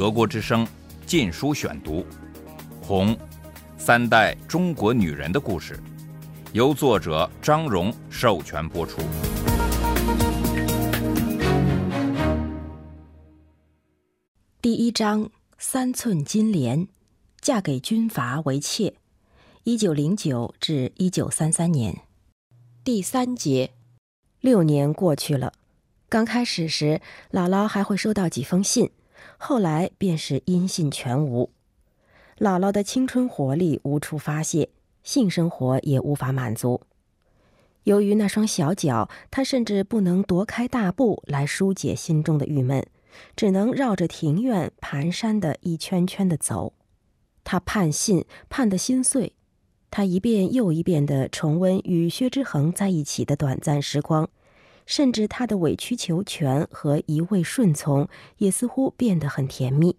德国之声《禁书选读》，《红》，三代中国女人的故事，由作者张荣授权播出。第一章：三寸金莲，嫁给军阀为妾。一九零九至一九三三年。第三节，六年过去了。刚开始时，姥姥还会收到几封信，后来便是音信全无。姥姥的青春活力无处发泄，性生活也无法满足。由于那双小脚，她甚至不能踱开大步来疏解心中的郁闷，只能绕着庭院蹒跚的一圈圈的走。她盼信，盼得心碎。她一遍又一遍地重温与薛之衡在一起的短暂时光。甚至他的委曲求全和一味顺从也似乎变得很甜蜜。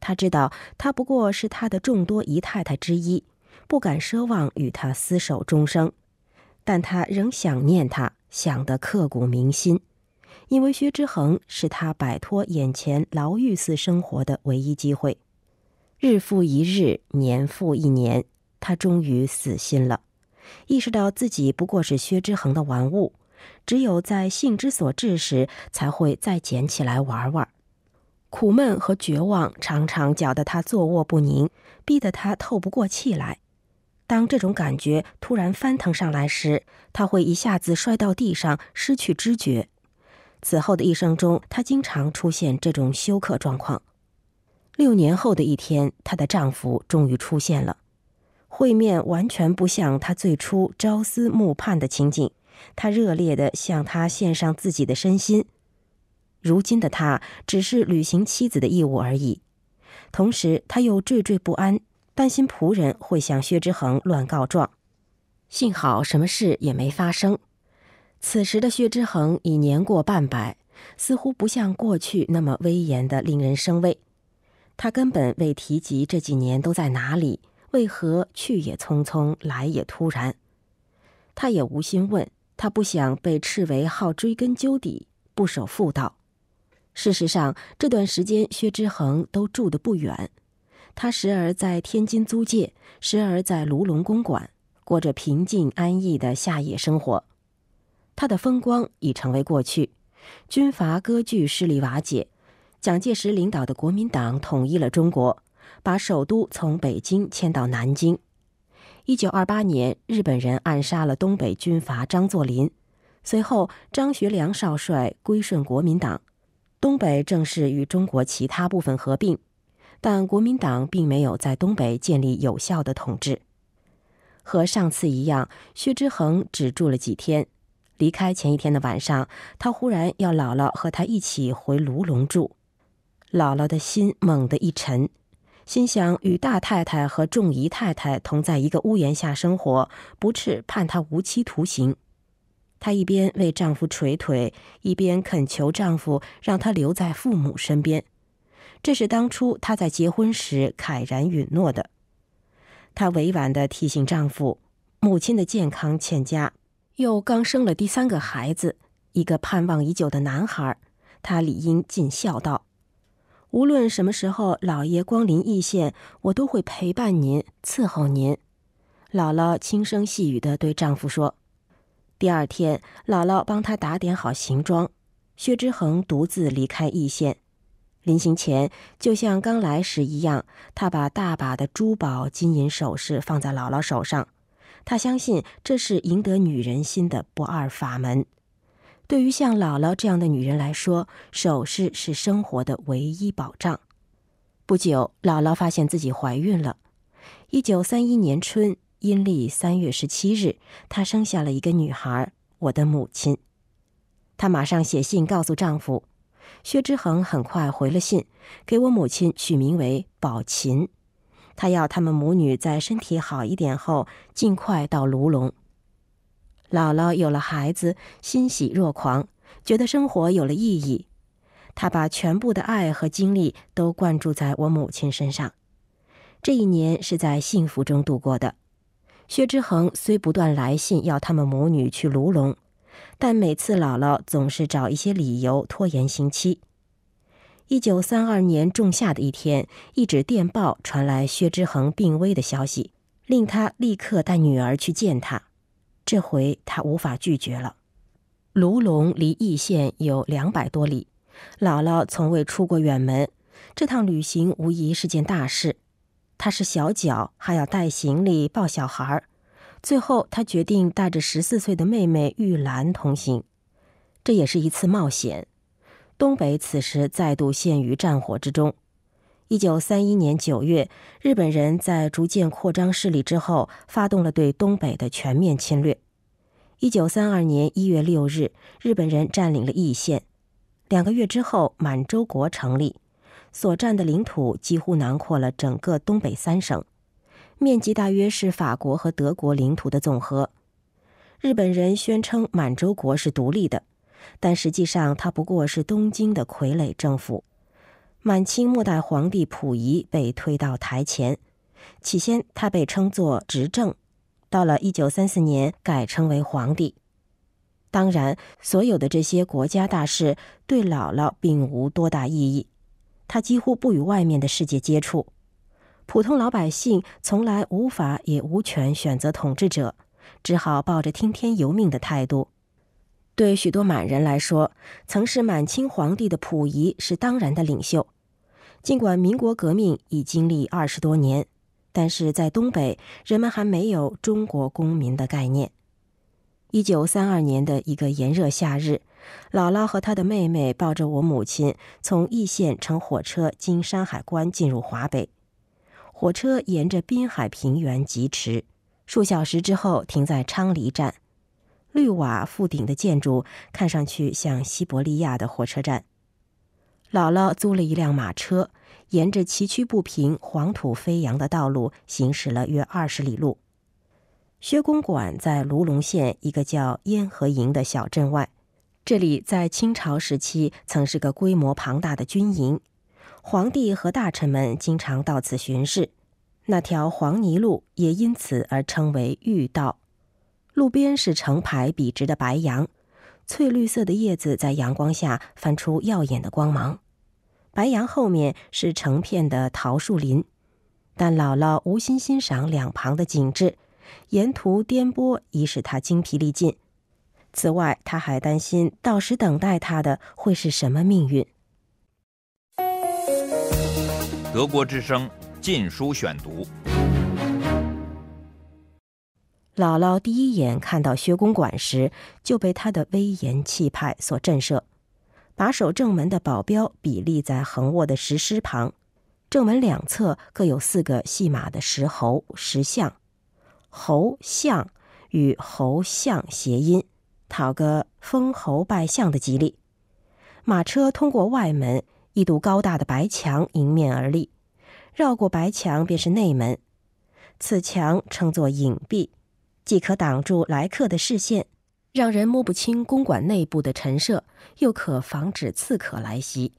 他知道她不过是他的众多姨太太之一，不敢奢望与他厮守终生，但他仍想念她，想得刻骨铭心，因为薛之衡是他摆脱眼前牢狱似生活的唯一机会。日复一日，年复一年，他终于死心了，意识到自己不过是薛之衡的玩物。只有在性之所至时，才会再捡起来玩玩。苦闷和绝望常常搅得他坐卧不宁，逼得他透不过气来。当这种感觉突然翻腾上来时，他会一下子摔到地上，失去知觉。此后的一生中，他经常出现这种休克状况。六年后的一天，她的丈夫终于出现了。会面完全不像他最初朝思暮盼的情景。他热烈地向他献上自己的身心，如今的他只是履行妻子的义务而已。同时，他又惴惴不安，担心仆人会向薛之衡乱告状。幸好什么事也没发生。此时的薛之衡已年过半百，似乎不像过去那么威严的令人生畏。他根本未提及这几年都在哪里，为何去也匆匆，来也突然。他也无心问。他不想被斥为好追根究底、不守妇道。事实上，这段时间薛之衡都住得不远，他时而在天津租界，时而在卢龙公馆，过着平静安逸的夏野生活。他的风光已成为过去，军阀割据势力瓦解，蒋介石领导的国民党统一了中国，把首都从北京迁到南京。一九二八年，日本人暗杀了东北军阀张作霖，随后张学良少帅归顺国民党，东北正式与中国其他部分合并，但国民党并没有在东北建立有效的统治。和上次一样，薛之衡只住了几天，离开前一天的晚上，他忽然要姥姥和他一起回卢龙住，姥姥的心猛地一沉。心想与大太太和众姨太太同在一个屋檐下生活，不啻判她无期徒刑。她一边为丈夫捶腿，一边恳求丈夫让她留在父母身边。这是当初她在结婚时慨然允诺的。她委婉地提醒丈夫，母亲的健康欠佳，又刚生了第三个孩子，一个盼望已久的男孩，她理应尽孝道。无论什么时候老爷光临义县，我都会陪伴您，伺候您。姥姥轻声细语地对丈夫说。第二天，姥姥帮他打点好行装，薛之衡独自离开义县。临行前，就像刚来时一样，他把大把的珠宝、金银首饰放在姥姥手上。他相信这是赢得女人心的不二法门。对于像姥姥这样的女人来说，首饰是生活的唯一保障。不久，姥姥发现自己怀孕了。一九三一年春，阴历三月十七日，她生下了一个女孩，我的母亲。她马上写信告诉丈夫。薛之衡很快回了信，给我母亲取名为宝琴。他要他们母女在身体好一点后，尽快到卢龙。姥姥有了孩子，欣喜若狂，觉得生活有了意义。她把全部的爱和精力都灌注在我母亲身上。这一年是在幸福中度过的。薛之衡虽不断来信要他们母女去卢龙，但每次姥姥总是找一些理由拖延刑期。一九三二年仲夏的一天，一纸电报传来薛之衡病危的消息，令他立刻带女儿去见他。这回他无法拒绝了。卢龙离易县有两百多里，姥姥从未出过远门，这趟旅行无疑是件大事。他是小脚，还要带行李、抱小孩儿。最后，他决定带着十四岁的妹妹玉兰同行，这也是一次冒险。东北此时再度陷于战火之中。一九三一年九月，日本人在逐渐扩张势力之后，发动了对东北的全面侵略。一九三二年一月六日，日本人占领了易县。两个月之后，满洲国成立，所占的领土几乎囊括了整个东北三省，面积大约是法国和德国领土的总和。日本人宣称满洲国是独立的。但实际上，他不过是东京的傀儡政府。满清末代皇帝溥仪被推到台前，起先他被称作执政，到了一九三四年改称为皇帝。当然，所有的这些国家大事对姥姥并无多大意义，她几乎不与外面的世界接触。普通老百姓从来无法也无权选择统治者，只好抱着听天由命的态度。对许多满人来说，曾是满清皇帝的溥仪是当然的领袖。尽管民国革命已经历二十多年，但是在东北，人们还没有中国公民的概念。一九三二年的一个炎热夏日，姥姥和她的妹妹抱着我母亲，从易县乘火车经山海关进入华北。火车沿着滨海平原疾驰，数小时之后停在昌黎站。绿瓦覆顶的建筑看上去像西伯利亚的火车站。姥姥租了一辆马车，沿着崎岖不平、黄土飞扬的道路行驶了约二十里路。薛公馆在卢龙县一个叫烟河营的小镇外，这里在清朝时期曾是个规模庞大的军营，皇帝和大臣们经常到此巡视。那条黄泥路也因此而称为御道。路边是成排笔直的白杨，翠绿色的叶子在阳光下泛出耀眼的光芒。白杨后面是成片的桃树林，但姥姥无心欣赏两旁的景致，沿途颠簸已使她精疲力尽。此外，她还担心到时等待她的会是什么命运。德国之声《禁书选读》。姥姥第一眼看到薛公馆时，就被他的威严气派所震慑。把守正门的保镖比立在横卧的石狮旁，正门两侧各有四个戏马的石猴、石像。猴像与猴像谐音，讨个封侯拜相的吉利。马车通过外门，一堵高大的白墙迎面而立，绕过白墙便是内门。此墙称作隐蔽。既可挡住来客的视线，让人摸不清公馆内部的陈设，又可防止刺客来袭。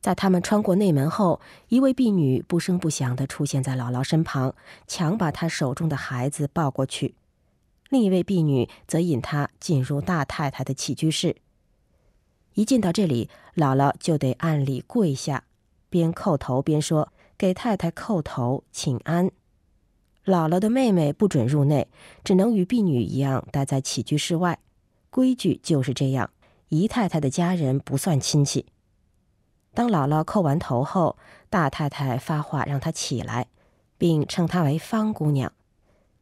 在他们穿过内门后，一位婢女不声不响地出现在姥姥身旁，强把她手中的孩子抱过去。另一位婢女则引她进入大太太的起居室。一进到这里，姥姥就得按礼跪下，边叩头边说：“给太太叩头，请安。”姥姥的妹妹不准入内，只能与婢女一样待在起居室外。规矩就是这样。姨太太的家人不算亲戚。当姥姥叩完头后，大太太发话让她起来，并称她为方姑娘。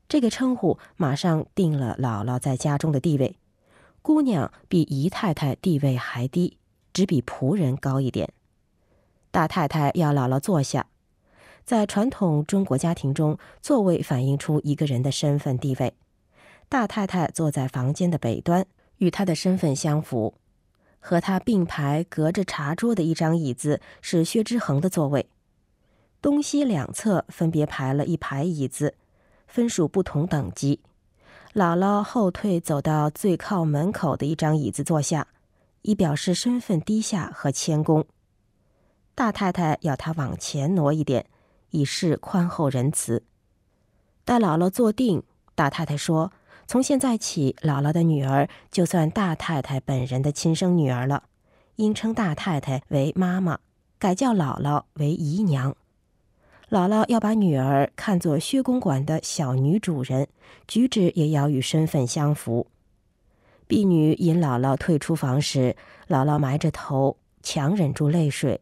这个称呼马上定了姥姥在家中的地位。姑娘比姨太太地位还低，只比仆人高一点。大太太要姥姥坐下。在传统中国家庭中，座位反映出一个人的身份地位。大太太坐在房间的北端，与她的身份相符。和她并排隔着茶桌的一张椅子是薛之衡的座位。东西两侧分别排了一排椅子，分属不同等级。姥姥后退走到最靠门口的一张椅子坐下，以表示身份低下和谦恭。大太太要她往前挪一点。以示宽厚仁慈。待姥姥坐定，大太太说：“从现在起，姥姥的女儿就算大太太本人的亲生女儿了，应称大太太为妈妈，改叫姥姥为姨娘。姥姥要把女儿看作薛公馆的小女主人，举止也要与身份相符。婢女引姥姥退出房时，姥姥埋着头，强忍住泪水，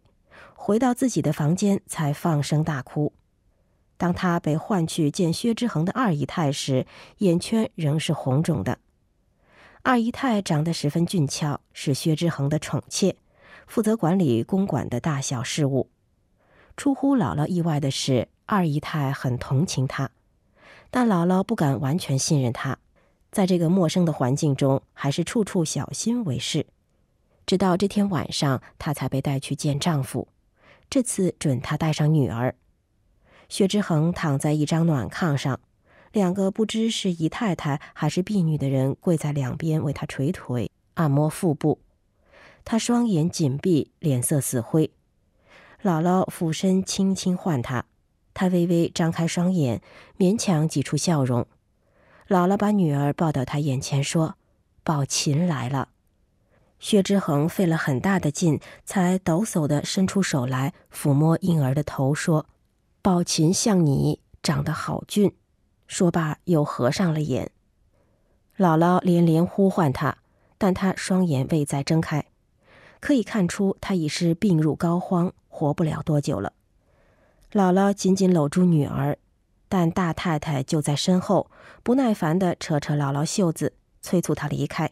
回到自己的房间才放声大哭。当她被唤去见薛之衡的二姨太时，眼圈仍是红肿的。二姨太长得十分俊俏，是薛之衡的宠妾，负责管理公馆的大小事务。出乎姥姥意外的是，二姨太很同情她，但姥姥不敢完全信任她，在这个陌生的环境中，还是处处小心为是。直到这天晚上，她才被带去见丈夫，这次准她带上女儿。薛之衡躺在一张暖炕上，两个不知是姨太太还是婢女的人跪在两边为他捶腿、按摩腹部，他双眼紧闭，脸色死灰。姥姥俯身轻轻唤他，他微微张开双眼，勉强挤出笑容。姥姥把女儿抱到他眼前，说：“宝琴来了。”薛之衡费了很大的劲，才抖擞地伸出手来抚摸婴儿的头，说：“宝琴像你，长得好俊。”说罢又合上了眼。姥姥连连呼唤他，但他双眼未再睁开，可以看出他已是病入膏肓。活不了多久了，姥姥紧紧搂住女儿，但大太太就在身后，不耐烦地扯扯姥姥袖子，催促她离开。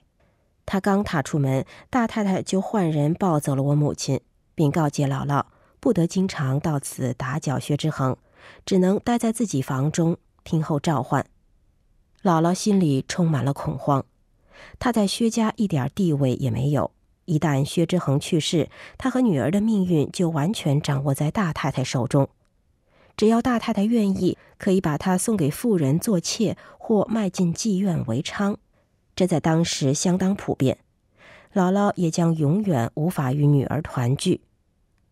他刚踏出门，大太太就换人抱走了我母亲，并告诫姥姥不得经常到此打搅薛之衡，只能待在自己房中听候召唤。姥姥心里充满了恐慌，她在薛家一点地位也没有。一旦薛之衡去世，她和女儿的命运就完全掌握在大太太手中。只要大太太愿意，可以把她送给妇人做妾，或卖进妓院为娼，这在当时相当普遍。姥姥也将永远无法与女儿团聚。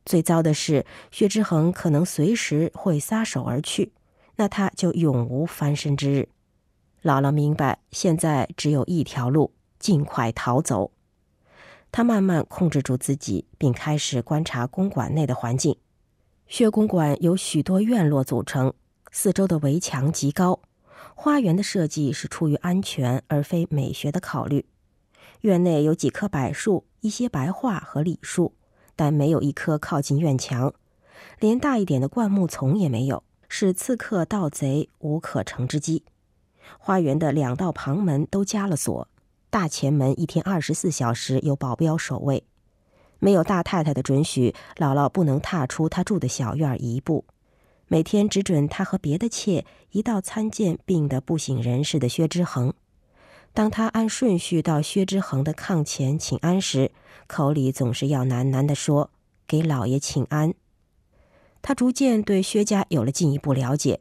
最糟的是，薛之衡可能随时会撒手而去，那他就永无翻身之日。姥姥明白，现在只有一条路：尽快逃走。他慢慢控制住自己，并开始观察公馆内的环境。薛公馆有许多院落组成，四周的围墙极高。花园的设计是出于安全而非美学的考虑。院内有几棵柏树、一些白桦和李树，但没有一棵靠近院墙，连大一点的灌木丛也没有，使刺客、盗贼无可乘之机。花园的两道旁门都加了锁。大前门一天二十四小时有保镖守卫，没有大太太的准许，姥姥不能踏出她住的小院一步。每天只准他和别的妾一道参见病得不省人事的薛之衡。当他按顺序到薛之衡的炕前请安时，口里总是要喃喃地说：“给老爷请安。”他逐渐对薛家有了进一步了解。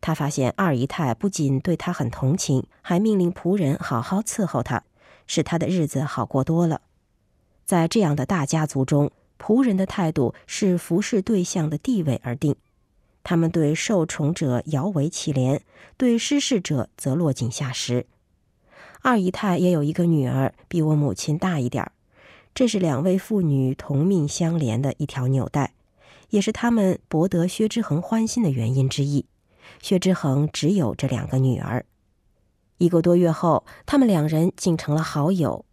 他发现二姨太不仅对他很同情，还命令仆人好好伺候他，使他的日子好过多了。在这样的大家族中，仆人的态度是服侍对象的地位而定。他们对受宠者摇尾乞怜，对失势者则落井下石。二姨太也有一个女儿，比我母亲大一点儿，这是两位妇女同命相连的一条纽带，也是他们博得薛之衡欢心的原因之一。薛之衡只有这两个女儿。一个多月后，他们两人竟成了好友。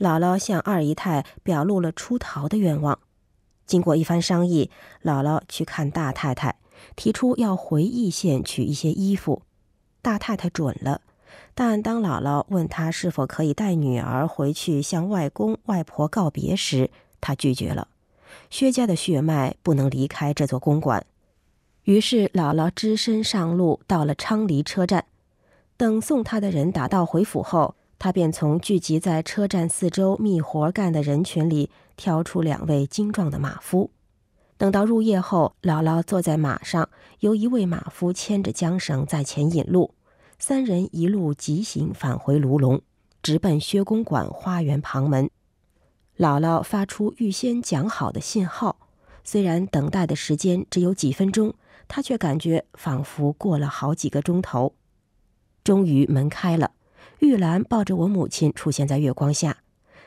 姥姥向二姨太表露了出逃的愿望。经过一番商议，姥姥去看大太太，提出要回义县取一些衣服。大太太准了，但当姥姥问她是否可以带女儿回去向外公外婆告别时，她拒绝了。薛家的血脉不能离开这座公馆。于是，姥姥只身上路，到了昌黎车站。等送她的人打道回府后，她便从聚集在车站四周觅活干的人群里挑出两位精壮的马夫。等到入夜后，姥姥坐在马上，由一位马夫牵着缰绳在前引路，三人一路疾行返回卢龙，直奔薛公馆花园旁门。姥姥发出预先讲好的信号，虽然等待的时间只有几分钟。她却感觉仿佛过了好几个钟头，终于门开了，玉兰抱着我母亲出现在月光下。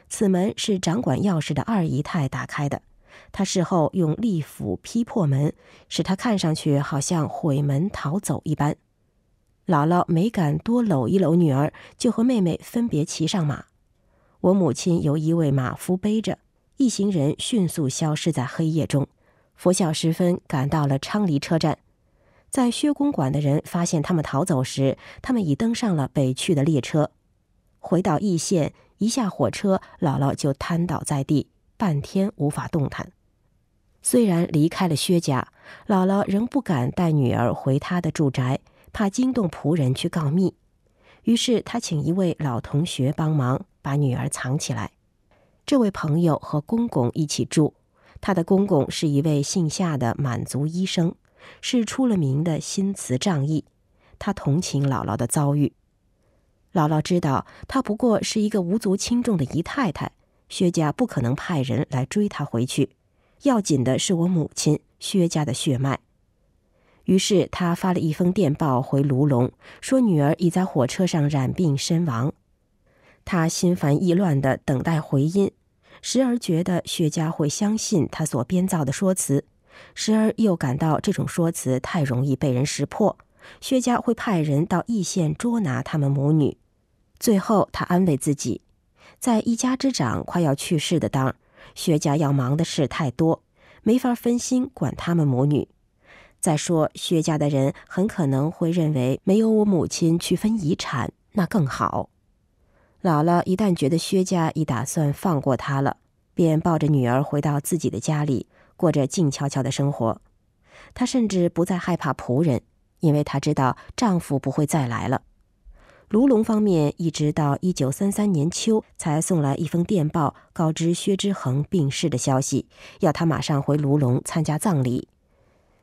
此门是掌管钥匙的二姨太打开的，他事后用利斧劈破门，使他看上去好像毁门逃走一般。姥姥没敢多搂一搂女儿，就和妹妹分别骑上马。我母亲由一位马夫背着，一行人迅速消失在黑夜中。拂晓时分，赶到了昌黎车站。在薛公馆的人发现他们逃走时，他们已登上了北去的列车。回到易县，一下火车，姥姥就瘫倒在地，半天无法动弹。虽然离开了薛家，姥姥仍不敢带女儿回她的住宅。怕惊动仆人去告密，于是她请一位老同学帮忙把女儿藏起来。这位朋友和公公一起住，他的公公是一位姓夏的满族医生，是出了名的心慈仗义。他同情姥姥的遭遇。姥姥知道她不过是一个无足轻重的姨太太，薛家不可能派人来追她回去。要紧的是我母亲薛家的血脉。于是他发了一封电报回卢龙，说女儿已在火车上染病身亡。他心烦意乱地等待回音，时而觉得薛家会相信他所编造的说辞，时而又感到这种说辞太容易被人识破，薛家会派人到义县捉拿他们母女。最后，他安慰自己，在一家之长快要去世的当儿，薛家要忙的事太多，没法分心管他们母女。再说，薛家的人很可能会认为没有我母亲去分遗产，那更好。姥姥一旦觉得薛家已打算放过她了，便抱着女儿回到自己的家里，过着静悄悄的生活。她甚至不再害怕仆人，因为她知道丈夫不会再来了。卢龙方面一直到一九三三年秋才送来一封电报，告知薛之衡病逝的消息，要他马上回卢龙参加葬礼。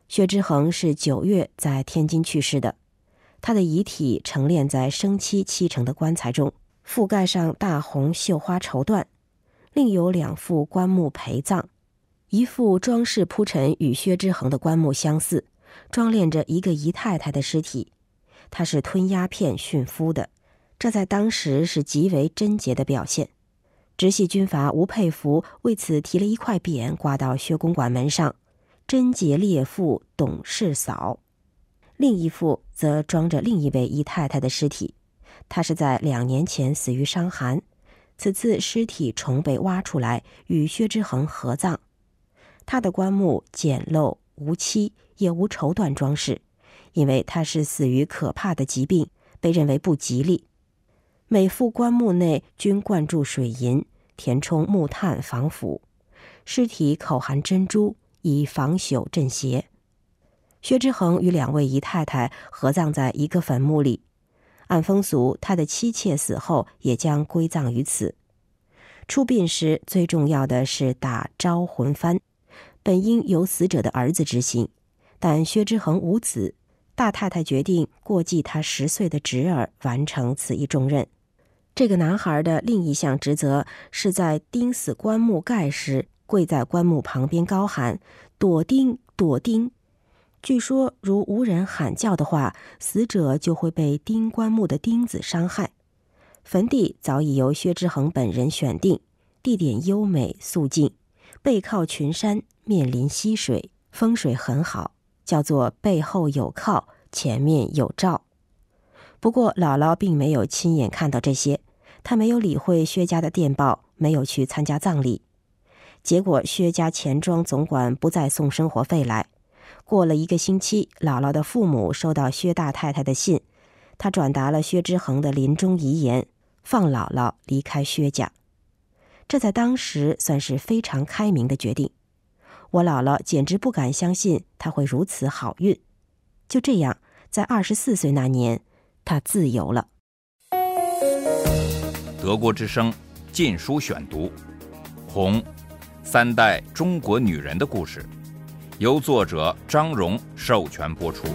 薛之衡是九月在天津去世的，他的遗体陈列在生漆漆成的棺材中，覆盖上大红绣花绸缎，另有两副棺木陪葬，一副装饰铺陈与薛之衡的棺木相似，装殓着一个姨太太的尸体，他是吞鸦片殉夫的，这在当时是极为贞洁的表现。直系军阀吴佩孚为此提了一块匾挂到薛公馆门上。贞洁烈妇董事嫂，另一副则装着另一位姨太太的尸体。她是在两年前死于伤寒，此次尸体重被挖出来与薛之衡合葬。她的棺木简陋无漆，也无绸缎装饰，因为他是死于可怕的疾病，被认为不吉利。每副棺木内均灌注水银，填充木炭防腐。尸体口含珍珠。以防朽镇邪。薛之衡与两位姨太太合葬在一个坟墓里，按风俗，他的妻妾死后也将归葬于此。出殡时最重要的是打招魂幡，本应由死者的儿子执行，但薛之衡无子，大太太决定过继他十岁的侄儿完成此一重任。这个男孩的另一项职责是在钉死棺木盖时。跪在棺木旁边高喊“躲钉，躲钉”。据说，如无人喊叫的话，死者就会被钉棺木的钉子伤害。坟地早已由薛之衡本人选定，地点优美肃静，背靠群山，面临溪水，风水很好，叫做背后有靠，前面有照。不过，姥姥并没有亲眼看到这些，她没有理会薛家的电报，没有去参加葬礼。结果，薛家钱庄总管不再送生活费来。过了一个星期，姥姥的父母收到薛大太太的信，他转达了薛之衡的临终遗言，放姥姥离开薛家。这在当时算是非常开明的决定。我姥姥简直不敢相信他会如此好运。就这样，在二十四岁那年，他自由了。德国之声《禁书选读》，红。三代中国女人的故事，由作者张荣授权播出。